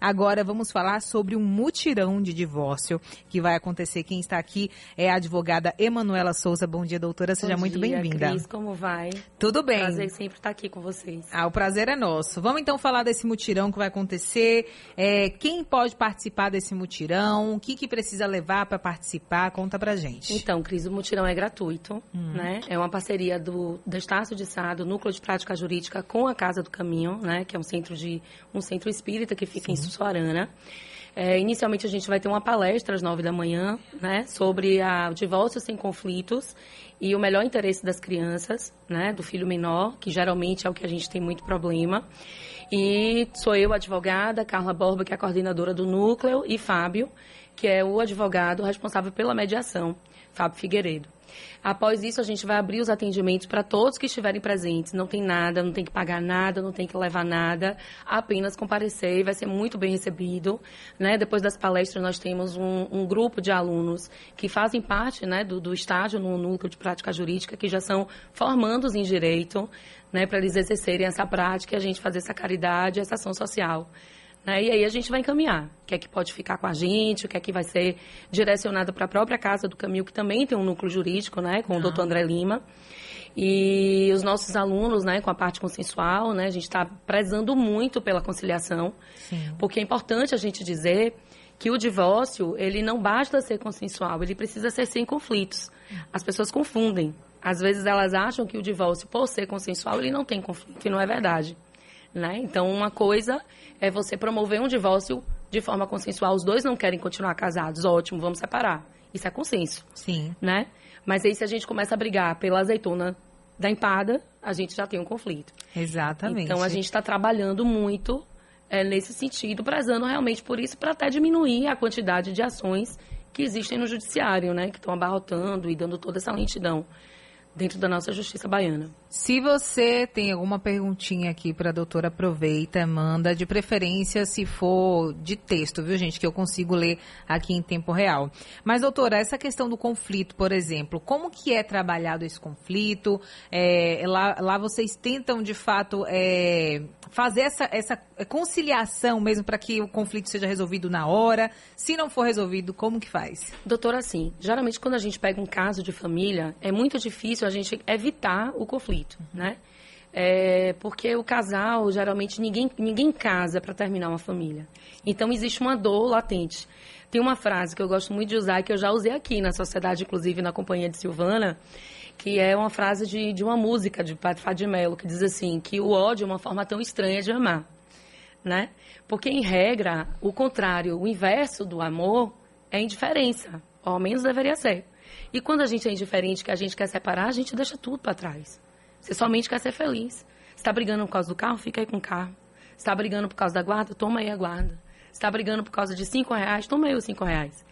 Agora vamos falar sobre um mutirão de divórcio que vai acontecer. Quem está aqui é a advogada Emanuela Souza. Bom dia, doutora. Seja Bom muito bem-vinda. Cris, como vai? Tudo bem. Prazer sempre estar aqui com vocês. Ah, o prazer é nosso. Vamos então falar desse mutirão que vai acontecer. É, quem pode participar desse mutirão? O que, que precisa levar para participar? Conta pra gente. Então, Cris, o mutirão é gratuito, hum. né? É uma parceria do, do Estácio de Sá, do Núcleo de Prática Jurídica, com a Casa do Caminho, né? Que é um centro de um centro espírita que fica Sim. em Sussuarana. É, inicialmente a gente vai ter uma palestra às nove da manhã, né, sobre a, o divórcio sem conflitos e o melhor interesse das crianças, né, do filho menor, que geralmente é o que a gente tem muito problema. E sou eu, advogada, Carla Borba, que é a coordenadora do núcleo, e Fábio, que é o advogado responsável pela mediação, Fábio Figueiredo. Após isso, a gente vai abrir os atendimentos para todos que estiverem presentes. Não tem nada, não tem que pagar nada, não tem que levar nada, apenas comparecer e vai ser muito bem recebido. Né? Depois das palestras, nós temos um, um grupo de alunos que fazem parte né, do, do estágio no núcleo de prática jurídica, que já são formandos em direito, né, para eles exercerem essa prática e a gente fazer essa caridade, essa ação social. Né? E aí a gente vai encaminhar o que é que pode ficar com a gente, o que é que vai ser direcionado para a própria Casa do Caminho, que também tem um núcleo jurídico, né, com o doutor André Lima. E os nossos alunos, né, com a parte consensual, né, a gente está prezando muito pela conciliação, Sim. porque é importante a gente dizer que o divórcio, ele não basta ser consensual, ele precisa ser sem conflitos. As pessoas confundem. Às vezes elas acham que o divórcio, por ser consensual, ele não tem conflito, e não é verdade. Né? Então, uma coisa é você promover um divórcio de forma consensual. Os dois não querem continuar casados, ótimo, vamos separar. Isso é consenso. Sim. Né? Mas aí, se a gente começa a brigar pela azeitona da empada, a gente já tem um conflito. Exatamente. Então, a gente está trabalhando muito é, nesse sentido, prezando realmente por isso, para até diminuir a quantidade de ações que existem no judiciário, né? Que estão abarrotando e dando toda essa lentidão dentro da nossa justiça baiana. Se você tem alguma perguntinha aqui para a doutora, aproveita, manda, de preferência se for de texto, viu, gente, que eu consigo ler aqui em tempo real. Mas, doutora, essa questão do conflito, por exemplo, como que é trabalhado esse conflito? É, lá, lá vocês tentam, de fato, é, fazer essa, essa conciliação mesmo para que o conflito seja resolvido na hora? Se não for resolvido, como que faz? Doutora, assim, geralmente quando a gente pega um caso de família, é muito difícil a gente evitar o conflito conflito, né? É, porque o casal, geralmente, ninguém, ninguém casa para terminar uma família. Então, existe uma dor latente. Tem uma frase que eu gosto muito de usar, que eu já usei aqui na sociedade, inclusive na companhia de Silvana, que é uma frase de, de uma música de Padre Mello, que diz assim, que o ódio é uma forma tão estranha de amar, né? Porque, em regra, o contrário, o inverso do amor é indiferença, ou ao menos deveria ser. E quando a gente é indiferente, que a gente quer separar, a gente deixa tudo para trás. Você somente quer ser feliz. está brigando por causa do carro? Fica aí com o carro. está brigando por causa da guarda? Toma aí a guarda. Está brigando por causa de cinco reais? Toma aí os cinco reais.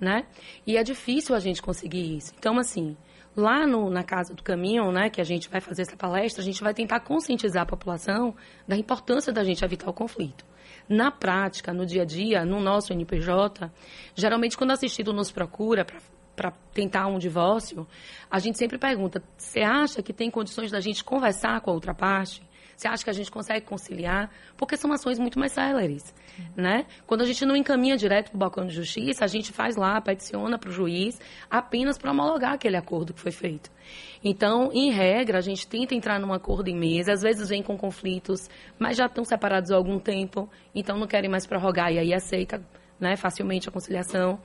Né? E é difícil a gente conseguir isso. Então, assim, lá no, na Casa do Caminho, né, que a gente vai fazer essa palestra, a gente vai tentar conscientizar a população da importância da gente evitar o conflito. Na prática, no dia a dia, no nosso NPJ, geralmente quando assistido nos procura para tentar um divórcio, a gente sempre pergunta: você acha que tem condições da gente conversar com a outra parte? Você acha que a gente consegue conciliar? Porque são ações muito mais céleres, né? Quando a gente não encaminha direto para o balcão de justiça, a gente faz lá, peticiona para o juiz, apenas para homologar aquele acordo que foi feito. Então, em regra, a gente tenta entrar num acordo em mesa, às vezes vem com conflitos, mas já estão separados há algum tempo, então não querem mais prorrogar, e aí aceita né, facilmente a conciliação.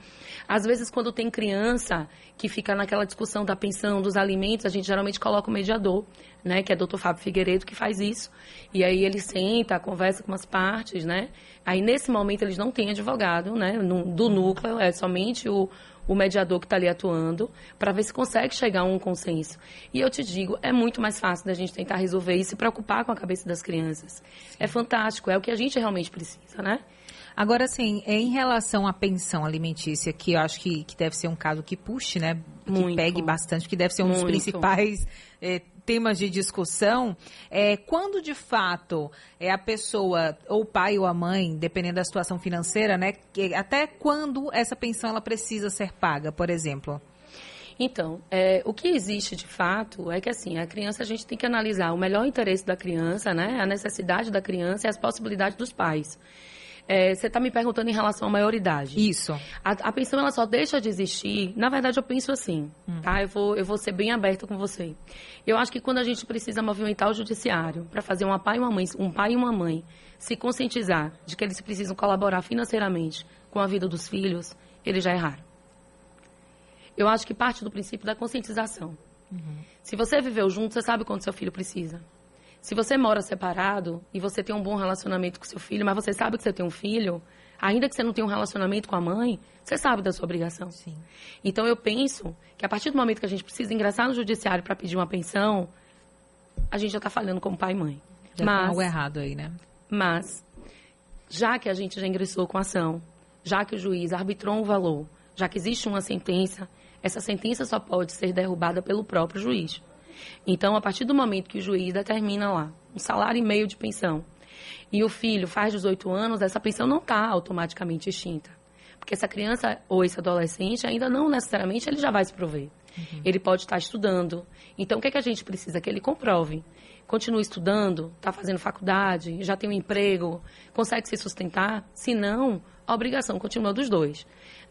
Às vezes, quando tem criança que fica naquela discussão da pensão, dos alimentos, a gente geralmente coloca o mediador, né, que é o doutor Fábio Figueiredo, que faz isso. E aí ele senta, conversa com as partes, né? Aí, nesse momento, eles não têm advogado, né, do núcleo, é somente o, o mediador que está ali atuando, para ver se consegue chegar a um consenso. E eu te digo, é muito mais fácil da gente tentar resolver isso e se preocupar com a cabeça das crianças. É fantástico, é o que a gente realmente precisa, né? Agora, assim, em relação à pensão alimentícia, que eu acho que, que deve ser um caso que puxe, né? Que Muito. pegue bastante, que deve ser um Muito. dos principais é, temas de discussão. É, quando, de fato, é a pessoa, ou o pai ou a mãe, dependendo da situação financeira, né? Que, até quando essa pensão ela precisa ser paga, por exemplo? Então, é, o que existe de fato é que assim, a criança a gente tem que analisar o melhor interesse da criança, né? A necessidade da criança e as possibilidades dos pais. É, você está me perguntando em relação à maioridade. Isso. A, a, pensão ela só deixa de existir. Na verdade, eu penso assim, hum. tá? Eu vou, eu vou ser bem aberta com você. Eu acho que quando a gente precisa movimentar o judiciário para fazer uma pai e uma mãe, um pai e uma mãe se conscientizar de que eles precisam colaborar financeiramente com a vida dos filhos, eles já erraram. Eu acho que parte do princípio da conscientização. Uhum. Se você viveu junto, você sabe quanto seu filho precisa. Se você mora separado e você tem um bom relacionamento com seu filho, mas você sabe que você tem um filho, ainda que você não tenha um relacionamento com a mãe, você sabe da sua obrigação. Sim. Então eu penso que a partir do momento que a gente precisa ingressar no judiciário para pedir uma pensão, a gente já está falhando como pai e mãe. Já mas, tem algo errado aí, né? Mas, já que a gente já ingressou com a ação, já que o juiz arbitrou um valor, já que existe uma sentença, essa sentença só pode ser derrubada pelo próprio juiz. Então, a partir do momento que o juiz determina lá um salário e meio de pensão e o filho faz 18 anos, essa pensão não está automaticamente extinta. Porque essa criança ou esse adolescente ainda não necessariamente ele já vai se prover. Uhum. Ele pode estar estudando. Então, o que, é que a gente precisa? Que ele comprove. Continue estudando, está fazendo faculdade, já tem um emprego, consegue se sustentar. Se não, a obrigação continua dos dois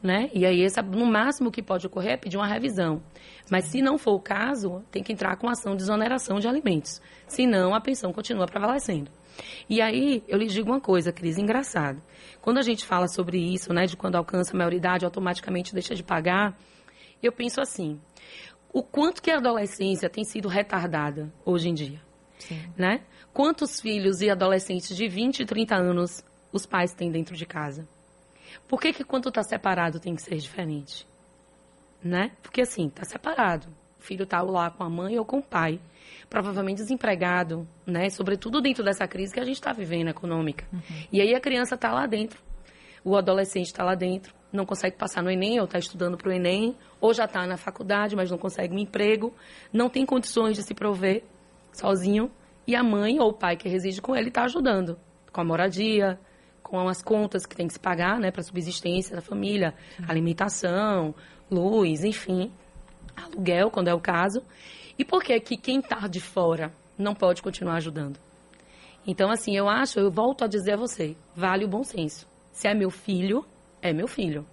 né? E aí, essa, no máximo que pode ocorrer é pedir uma revisão. Mas se não for o caso, tem que entrar com ação de exoneração de alimentos. Senão, a pensão continua prevalecendo. E aí, eu lhe digo uma coisa, Cris, engraçado. Quando a gente fala sobre isso, né, de quando alcança a maioridade, automaticamente deixa de pagar, eu penso assim, o quanto que a adolescência tem sido retardada hoje em dia, Sim. né? Quantos filhos e adolescentes de 20 e 30 anos os pais têm dentro de casa? Por que, que quando está separado tem que ser diferente? Né? Porque assim, está separado. O filho está lá com a mãe ou com o pai. Provavelmente desempregado, né? Sobretudo dentro dessa crise que a gente está vivendo econômica. Uhum. E aí a criança está lá dentro. O adolescente está lá dentro, não consegue passar no Enem, ou está estudando para o Enem, ou já está na faculdade, mas não consegue um emprego, não tem condições de se prover sozinho, e a mãe ou o pai que reside com ele está ajudando com a moradia, com as contas que tem que se pagar, né, para subsistência da família, alimentação, luz, enfim, aluguel, quando é o caso. E por que que quem está de fora não pode continuar ajudando? Então, assim, eu acho, eu volto a dizer a você, vale o bom senso. Se é meu filho, é meu filho.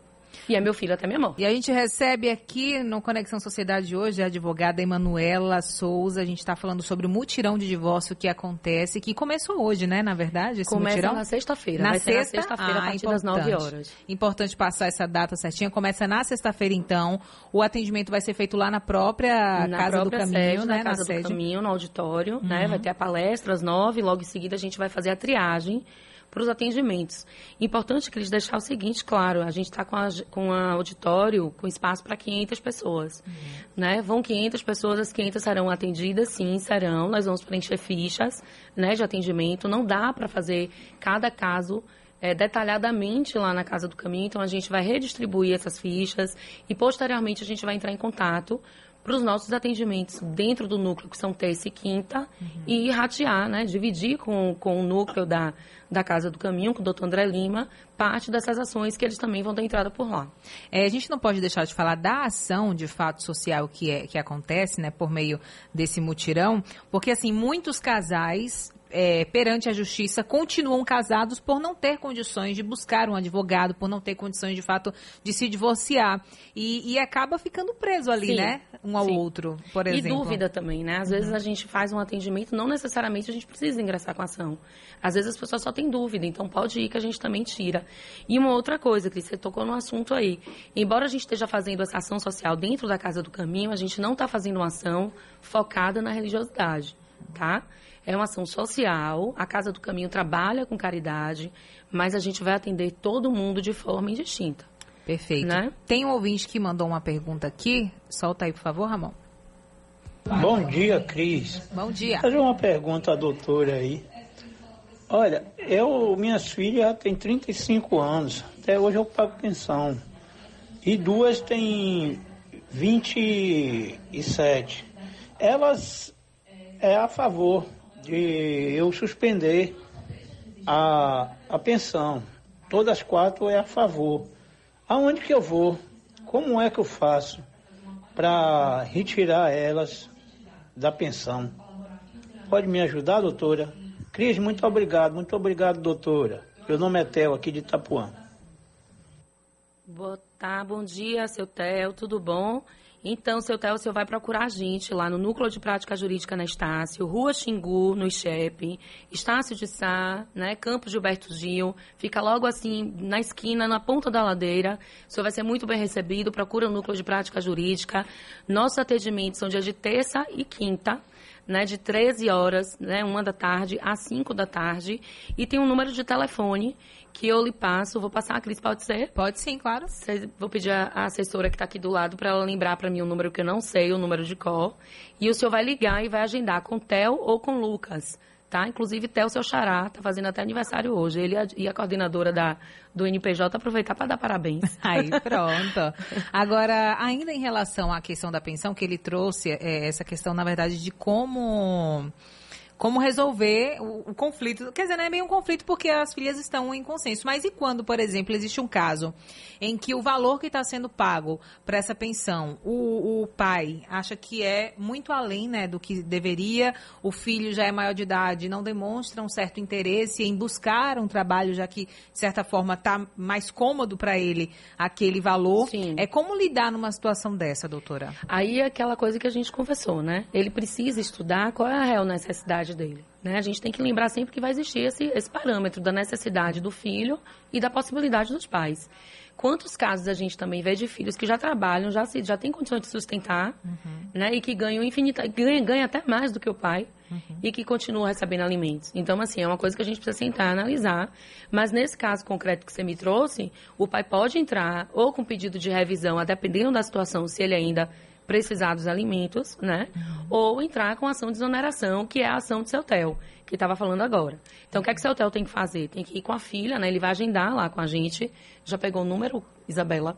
E é meu filho até minha mão. E a gente recebe aqui no Conexão Sociedade hoje a advogada Emanuela Souza. A gente está falando sobre o mutirão de divórcio que acontece, que começou hoje, né? Na verdade, esse Começa mutirão. na sexta-feira. Na Vai sexta, na sexta-feira, ah, a partir das 9 horas. Importante passar essa data certinha. Começa na sexta-feira, então. O atendimento vai ser feito lá na própria na Casa própria do Caminho, sede, né? Na Casa na do sede. Caminho, no auditório, Uhum. né? Vai ter a palestra às 9, logo em seguida a gente vai fazer a triagem para os atendimentos. Importante que eles deixar o seguinte, claro, a gente está com, a, com a auditório com espaço para 500 pessoas, Uhum. né? Vão 500 pessoas, as 500 serão atendidas, sim, serão. Nós vamos preencher fichas, né, de atendimento. Não dá para fazer cada caso é, detalhadamente lá na Casa do Caminho, então a gente vai redistribuir essas fichas e posteriormente a gente vai entrar em contato para os nossos atendimentos dentro do núcleo, que são terça e quinta, e ratear, né, dividir com, com o núcleo da, da Casa do Caminho, com o doutor André Lima, parte dessas ações que eles também vão ter entrada por lá. É, a gente não pode deixar de falar da ação de fato social que, é, que acontece, né, por meio desse mutirão, porque assim, muitos casais é, perante a justiça continuam casados por não ter condições de buscar um advogado, por não ter condições de fato de se divorciar. E, e acaba ficando preso ali, Sim, né? Um ao sim. outro, por exemplo. E dúvida também, né? Às vezes a gente faz um atendimento, não necessariamente a gente precisa ingressar com a ação. Às vezes as pessoas só têm dúvida, então pode ir que a gente também tira. E uma outra coisa, Cris, você tocou no assunto aí. Embora a gente esteja fazendo essa ação social dentro da Casa do Caminho, a gente não está fazendo uma ação focada na religiosidade, tá? É uma ação social, a Casa do Caminho trabalha com caridade, mas a gente vai atender todo mundo de forma indistinta. Perfeito. Né? Tem um ouvinte que mandou uma pergunta aqui. Solta aí, por favor, Ramon. Bom dia, Cris. Bom dia. Fazer uma pergunta à doutora aí. Olha, eu, minhas filhas já têm 35 anos. Até hoje eu pago pensão. E duas têm 27. Elas é a favor de eu suspender a, a pensão. Todas as quatro é a favor. Aonde que eu vou? Como é que eu faço para retirar elas da pensão? Pode me ajudar, doutora? Cris, muito obrigado, muito obrigado, doutora. Meu nome é Theo, aqui de Itapuã. Boa tarde, bom dia, seu Theo, tudo bom? Então, seu Theo, você vai procurar a gente lá no Núcleo de Prática Jurídica na Estácio, Rua Xingu, no ICHEP, Estácio de Sá, né, Campos Gilberto Gil, fica logo assim, na esquina, na ponta da ladeira. O senhor vai ser muito bem recebido, procura o Núcleo de Prática Jurídica. Nossos atendimentos são dias de terça e quinta, né, de 13 horas, né, uma da tarde às 5 da tarde, e tem um número de telefone que eu lhe passo. Vou passar, a Cris, pode ser? Pode sim, claro. Vou pedir a assessora que está aqui do lado para ela lembrar para mim o número que eu não sei, o número de cor. E o senhor vai ligar e vai agendar com Theo ou com Lucas. Tá? Inclusive, Theo, seu xará, tá fazendo até aniversário hoje. Ele e a coordenadora da, do NPJ aproveitar para dar parabéns. Aí, pronto. Agora, ainda em relação à questão da pensão, que ele trouxe é, essa questão, na verdade, de como como resolver o, o, conflito. Quer dizer, não é bem um conflito porque as filhas estão em consenso. Mas e quando, por exemplo, existe um caso em que o valor que está sendo pago para essa pensão, o, o, pai acha que é muito além né, do que deveria, o filho já é maior de idade, não demonstra um certo interesse em buscar um trabalho, já que, de certa forma, está mais cômodo para ele aquele valor. Sim. É como lidar numa situação dessa, doutora? Aí é aquela coisa que a gente conversou, né? Ele precisa estudar qual é a real necessidade necessidade dele. Né? A gente tem que lembrar sempre que vai existir esse, esse parâmetro da necessidade do filho e da possibilidade dos pais. Quantos casos a gente também vê de filhos que já trabalham, já, se, já têm condições de sustentar, uhum. né? E que ganham infinita, ganha, ganha até mais do que o pai uhum. e que continuam recebendo alimentos. Então, assim, é uma coisa que a gente precisa sentar e analisar. Mas nesse caso concreto que você me trouxe, o pai pode entrar ou com pedido de revisão, a dependendo da situação, se ele ainda precisar dos alimentos, né? Uhum. Ou entrar com ação de exoneração, que é a ação do seu TEL, que estava falando agora. Então, o que é que o seu TEL tem que fazer? Tem que ir com a filha, né? Ele vai agendar lá com a gente. Já pegou o número, Isabela?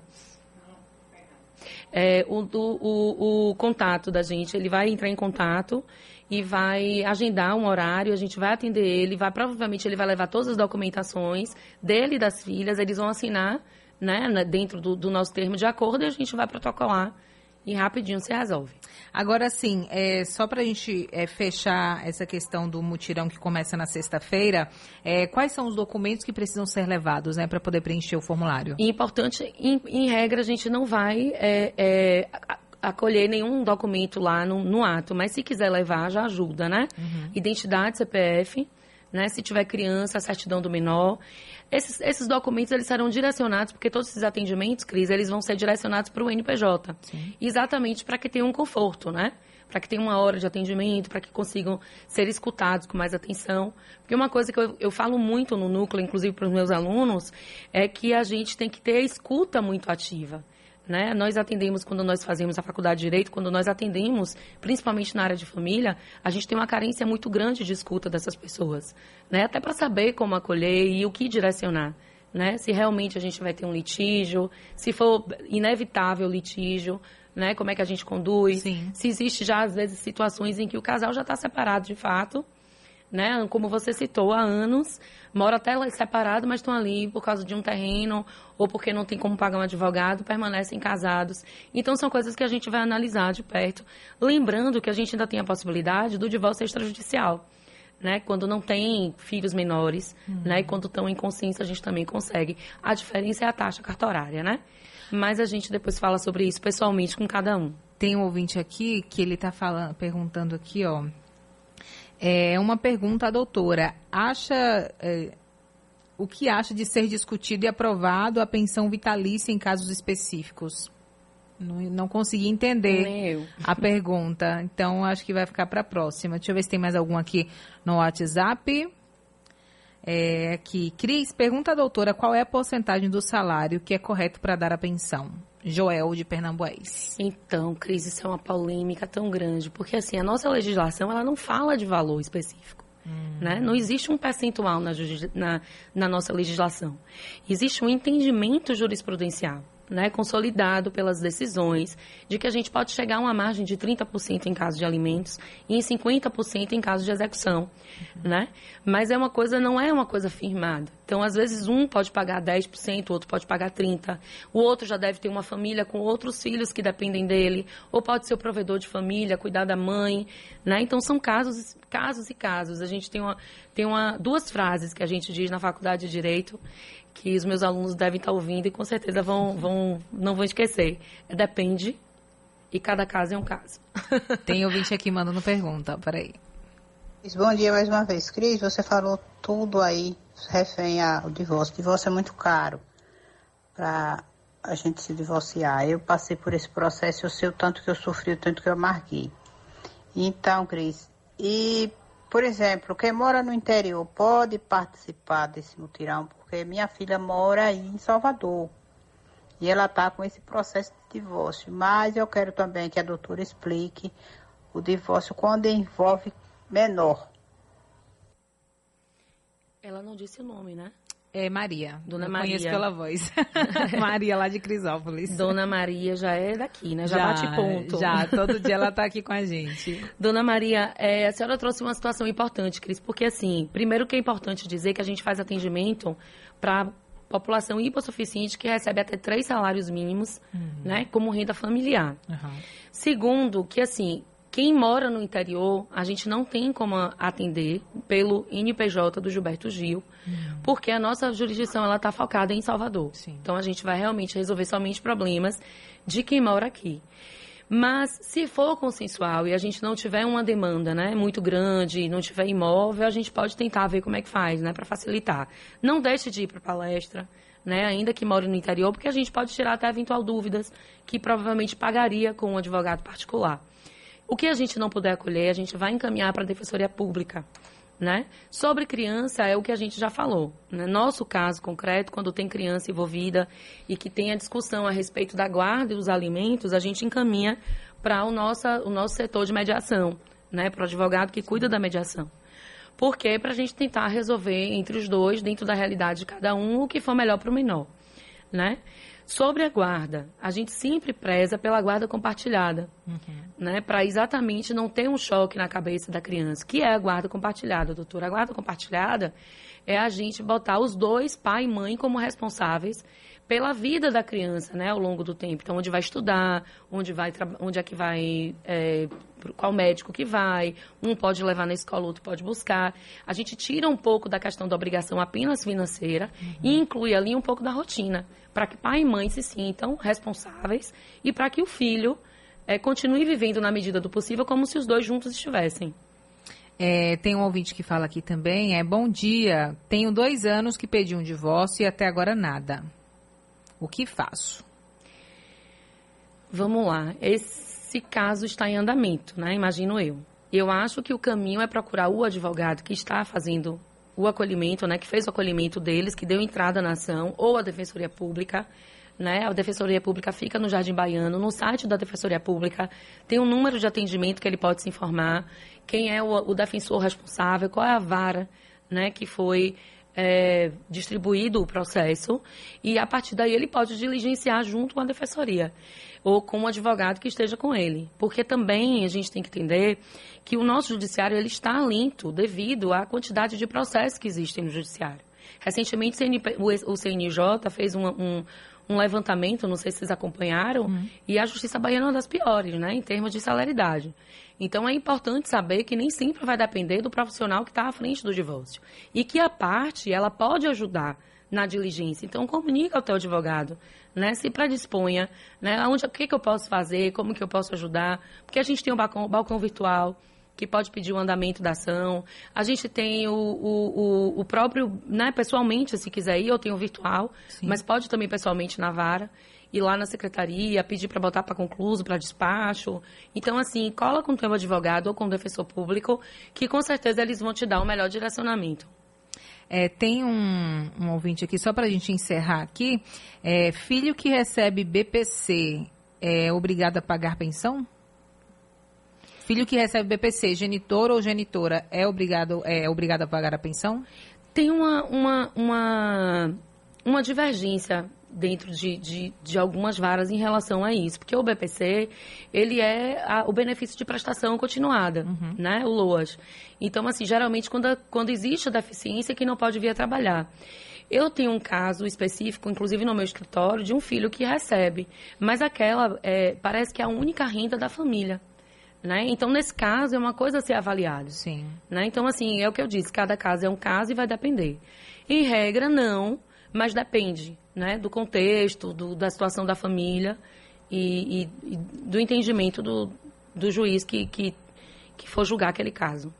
É, o, o, o, contato da gente, ele vai entrar em contato e vai agendar um horário, a gente vai atender ele, vai provavelmente ele vai levar todas as documentações dele e das filhas, eles vão assinar, né, dentro do, do nosso termo de acordo e a gente vai protocolar e rapidinho se resolve. Agora, sim, é, só para a gente é, fechar essa questão do mutirão que começa na sexta-feira, é, quais são os documentos que precisam ser levados né, para poder preencher o formulário? Importante, em, em, regra, a gente não vai é, é, acolher nenhum documento lá no, no, ato, mas se quiser levar, já ajuda, né? Uhum. Identidade, CPF, né? Se tiver criança, a certidão do menor. Esses, esses documentos eles serão direcionados, porque todos esses atendimentos, Cris, eles vão ser direcionados para o NPJ. Sim. Exatamente para que tenha um conforto, né? Para que tenha uma hora de atendimento, para que consigam ser escutados com mais atenção. Porque uma coisa que eu, eu falo muito no núcleo, inclusive para os meus alunos, é que a gente tem que ter a escuta muito ativa. Né? Nós atendemos quando nós fazemos a faculdade de direito, quando nós atendemos, principalmente na área de família, a gente tem uma carência muito grande de escuta dessas pessoas, né? Até para saber como acolher e o que direcionar, né? Se realmente a gente vai ter um litígio, se for inevitável litígio, né? Como é que a gente conduz? Sim. Se existe já às vezes situações em que o casal já está separado de fato, né? Como você citou, há anos, moram até separados, mas estão ali por causa de um terreno ou porque não tem como pagar um advogado, permanecem casados. Então, são coisas que a gente vai analisar de perto. Lembrando que a gente ainda tem a possibilidade do divórcio extrajudicial. Né, quando não tem filhos menores, uhum. né, e quando estão em consciência, a gente também consegue. A diferença é a taxa cartorária, né? Mas a gente depois fala sobre isso pessoalmente com cada um. Tem um ouvinte aqui que ele está falando, perguntando aqui, ó, é uma pergunta à doutora. Acha. É, o que acha de ser discutido e aprovado a pensão vitalícia em casos específicos? Não, não consegui entender a pergunta, então acho que vai ficar para a próxima. Deixa eu ver se tem mais algum aqui no WhatsApp. É, aqui, Cris, pergunta à doutora qual é a porcentagem do salário que é correto para dar a pensão. Joel de Pernambués. Então, Cris, isso é uma polêmica tão grande, porque assim, a nossa legislação ela não fala de valor específico. Hum. Né? Não existe um percentual na, na, na nossa legislação. Existe um entendimento jurisprudencial. né, consolidado pelas decisões, de que a gente pode chegar a uma margem de 30% em caso de alimentos e em 50% em caso de execução, né? Mas é uma coisa, não é uma coisa firmada. Então, às vezes, um pode pagar 10%, o outro pode pagar 30%, o outro já deve ter uma família com outros filhos que dependem dele, ou pode ser o provedor de família, cuidar da mãe, né? Então, são casos, casos e casos. A gente tem, uma, tem uma, duas frases que a gente diz na faculdade de Direito, que os meus alunos devem estar ouvindo e com certeza vão, vão, não vão esquecer. É depende e cada caso é um caso. Tem ouvinte aqui mandando pergunta, peraí. Bom dia mais uma vez. Cris, você falou tudo aí refém ao divórcio. O divórcio é muito caro para a gente se divorciar. Eu passei por esse processo, eu sei o tanto que eu sofri, o tanto que eu marquei. Então, Cris, e, por exemplo, quem mora no interior pode participar desse mutirão, porque minha filha mora aí em Salvador. E ela está com esse processo de divórcio. Mas eu quero também que a doutora explique o divórcio quando envolve menor. Ela não disse o nome, né? É Maria. Dona Eu Maria. Conheço pela voz. Maria lá de Crisópolis. Dona Maria já é daqui, né? Já, bate ponto. Já, todo dia ela está aqui com a gente. Dona Maria, é, a senhora trouxe uma situação importante, Cris, porque assim, primeiro que é importante dizer que a gente faz atendimento para população hipossuficiente que recebe até três salários mínimos, né, como renda familiar. Uhum. Segundo, que assim, quem mora no interior, a gente não tem como atender pelo NPJ do Gilberto Gil, porque a nossa jurisdição ela está focada em Salvador. Sim. Então a gente vai realmente resolver somente problemas de quem mora aqui. Mas se for consensual e a gente não tiver uma demanda, né, muito grande, não tiver imóvel, a gente pode tentar ver como é que faz, né, para facilitar. Não deixe de ir para palestra, né, ainda que more no interior, porque a gente pode tirar até eventual dúvidas que provavelmente pagaria com um advogado particular. O que a gente não puder acolher, a gente vai encaminhar para a Defensoria Pública. Né? Sobre criança, é o que a gente já falou. Né? Nosso caso concreto, quando tem criança envolvida e que tem a discussão a respeito da guarda e dos alimentos, a gente encaminha para o nosso, o nosso setor de mediação, né? para o advogado que cuida da mediação. Por quê? Para a gente tentar resolver entre os dois, dentro da realidade de cada um, o que for melhor para o menor. Né? Sobre a guarda, a gente sempre preza pela guarda compartilhada, né? Para exatamente não ter um choque na cabeça da criança. Que é a guarda compartilhada, doutora? A guarda compartilhada é a gente botar os dois, pai e mãe, como responsáveis pela vida da criança, né, ao longo do tempo. Então, onde vai estudar, onde vai, onde é que vai, é, qual médico que vai, um pode levar na escola, outro pode buscar. A gente tira um pouco da questão da obrigação apenas financeira e inclui ali um pouco da rotina, para que pai e mãe se sintam responsáveis e para que o filho é, continue vivendo na medida do possível como se os dois juntos estivessem. É, tem um ouvinte que fala aqui também, é bom dia, tenho dois anos que pedi um divórcio e até agora nada. O que faço? Vamos lá. Esse caso está em andamento, né? Imagino eu. Eu acho que o caminho é procurar o advogado que está fazendo o acolhimento, né? Que fez o acolhimento deles, que deu entrada na ação, ou a Defensoria Pública, né? A Defensoria Pública fica no Jardim Baiano, no site da Defensoria Pública tem um número de atendimento que ele pode se informar, quem é o, o defensor responsável, qual é a vara, né? Que foi é, distribuído o processo e a partir daí ele pode diligenciar junto com a defensoria ou com um advogado que esteja com ele, porque também a gente tem que entender que o nosso judiciário ele está lento devido à quantidade de processos que existem no judiciário. Recentemente o CNJ fez uma- um, um levantamento, não sei se vocês acompanharam, e a justiça baiana é uma das piores, né, em termos de celeridade. Então é importante saber que nem sempre vai depender do profissional que está à frente do divórcio. E que a parte, ela pode ajudar na diligência. Então comunica ao teu advogado, né? Se predisponha, né? Onde, o que, que eu posso fazer, como que eu posso ajudar. Porque a gente tem um balcão, balcão virtual que pode pedir o andamento da ação. A gente tem o, o, o, o próprio, né, pessoalmente, se quiser ir, eu tenho o virtual, mas pode também pessoalmente na vara, ir lá na secretaria, pedir para botar para concluso, para despacho. Então, assim, cola com o teu advogado ou com o defensor público, que com certeza eles vão te dar um melhor direcionamento. É, tem um, um ouvinte aqui, só para a gente encerrar aqui. É, filho que recebe BPC é obrigado a pagar pensão? Filho que recebe BPC, genitor ou genitora, é obrigado, é obrigado a pagar a pensão? Tem uma, uma, uma, uma divergência dentro de, de, de, algumas varas em relação a isso. Porque o BPC, ele é a, o benefício de prestação continuada, uhum. né? O LOAS. Então, assim, geralmente, quando, quando existe a deficiência, que não pode vir a trabalhar. Eu tenho um caso específico, inclusive no meu escritório, de um filho que recebe, mas aquela é, parece que é a única renda da família. Né? Então, nesse caso, é uma coisa a ser avaliada. Sim. Né? Então, assim, é o que eu disse, cada caso é um caso e vai depender. Em regra, não, mas depende né? do contexto, do, da situação da família e, e, e do entendimento do, do juiz que, que, que for julgar aquele caso.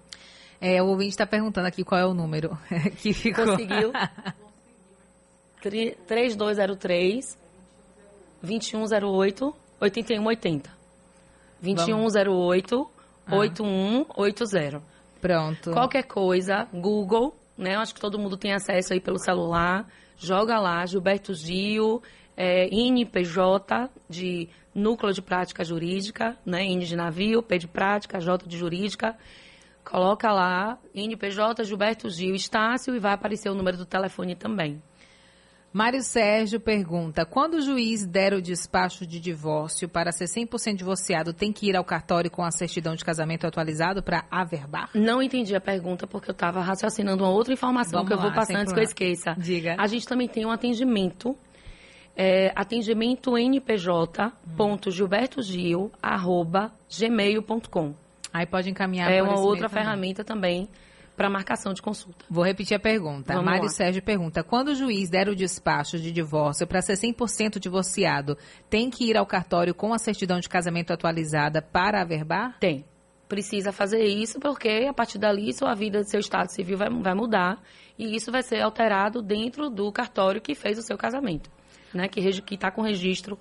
É, o ouvinte está perguntando aqui qual é o número que ficou. Conseguiu? 3203 2108 8180. 2108 8180. Pronto. Qualquer coisa, Google, né? Eu acho que todo mundo tem acesso aí pelo celular. Joga lá, Gilberto Gil, é, INPJ, de Núcleo de Prática Jurídica, né? IN de navio, P de prática, J de jurídica. Coloca lá, INPJ, Gilberto Gil, Estácio, e vai aparecer o número do telefone também. Mário Sérgio pergunta: quando o juiz der o despacho de divórcio para ser 100% divorciado, tem que ir ao cartório com a certidão de casamento atualizado para averbar? Não entendi a pergunta porque eu estava raciocinando uma outra informação Vamos que eu vou passar antes que eu esqueça. Diga. A gente também tem um atendimento. É, atendimento npj.gilbertogil.gmail.com. Aí pode encaminhar É uma outra ferramenta também para marcação de consulta. Vou repetir a pergunta. Vamos Mário lá. Sérgio pergunta: quando o juiz der o despacho de divórcio para ser 100% divorciado, tem que ir ao cartório com a certidão de casamento atualizada para averbar? Tem. Precisa fazer isso porque a partir dali sua vida, seu estado civil vai, vai mudar e isso vai ser alterado dentro do cartório que fez o seu casamento, né? Que está com registro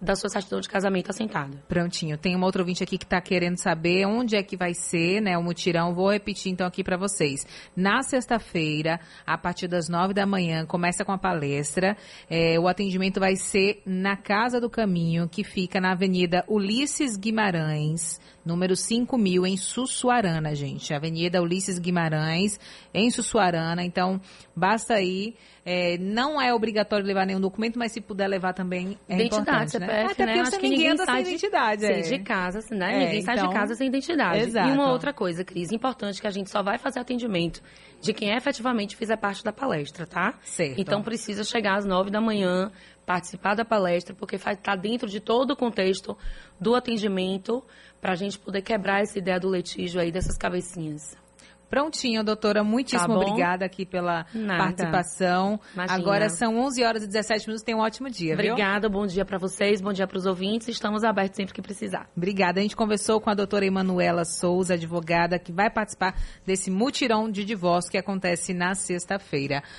da sua certidão de casamento assentada. Prontinho. Tem uma outra ouvinte aqui que está querendo saber onde é que vai ser, né, o mutirão. Vou repetir então aqui para vocês. Na sexta-feira, a partir das nove da manhã, começa com a palestra. É, o atendimento vai ser na Casa do Caminho, que fica na Avenida Ulisses Guimarães, número 5000, em Sussuarana, gente. Avenida Ulisses Guimarães, em Sussuarana. Então, basta ir é, não é obrigatório levar nenhum documento, mas se puder levar também é identidade, CPF, né? Até né? Acho que ninguém anda sem identidade. É. de casa, né? É, ninguém sai de então, casa sem identidade. Exato. E uma outra coisa, Cris, importante que a gente só vai fazer atendimento de quem efetivamente fizer parte da palestra, tá? Certo. Então precisa chegar às nove da manhã, participar da palestra, porque está dentro de todo o contexto do atendimento, para a gente poder quebrar essa ideia do litígio aí dessas cabecinhas. Prontinho, doutora. Muitíssimo tá obrigada aqui pela Nada. participação. Imagina. Agora são 11 horas e 17 minutos. Tenha um ótimo dia, Obrigada, viu? bom dia para vocês, bom dia para os ouvintes. Estamos abertos sempre que precisar. Obrigada. A gente conversou com a doutora Emanuela Souza, advogada, que vai participar desse mutirão de divórcio que acontece na sexta-feira.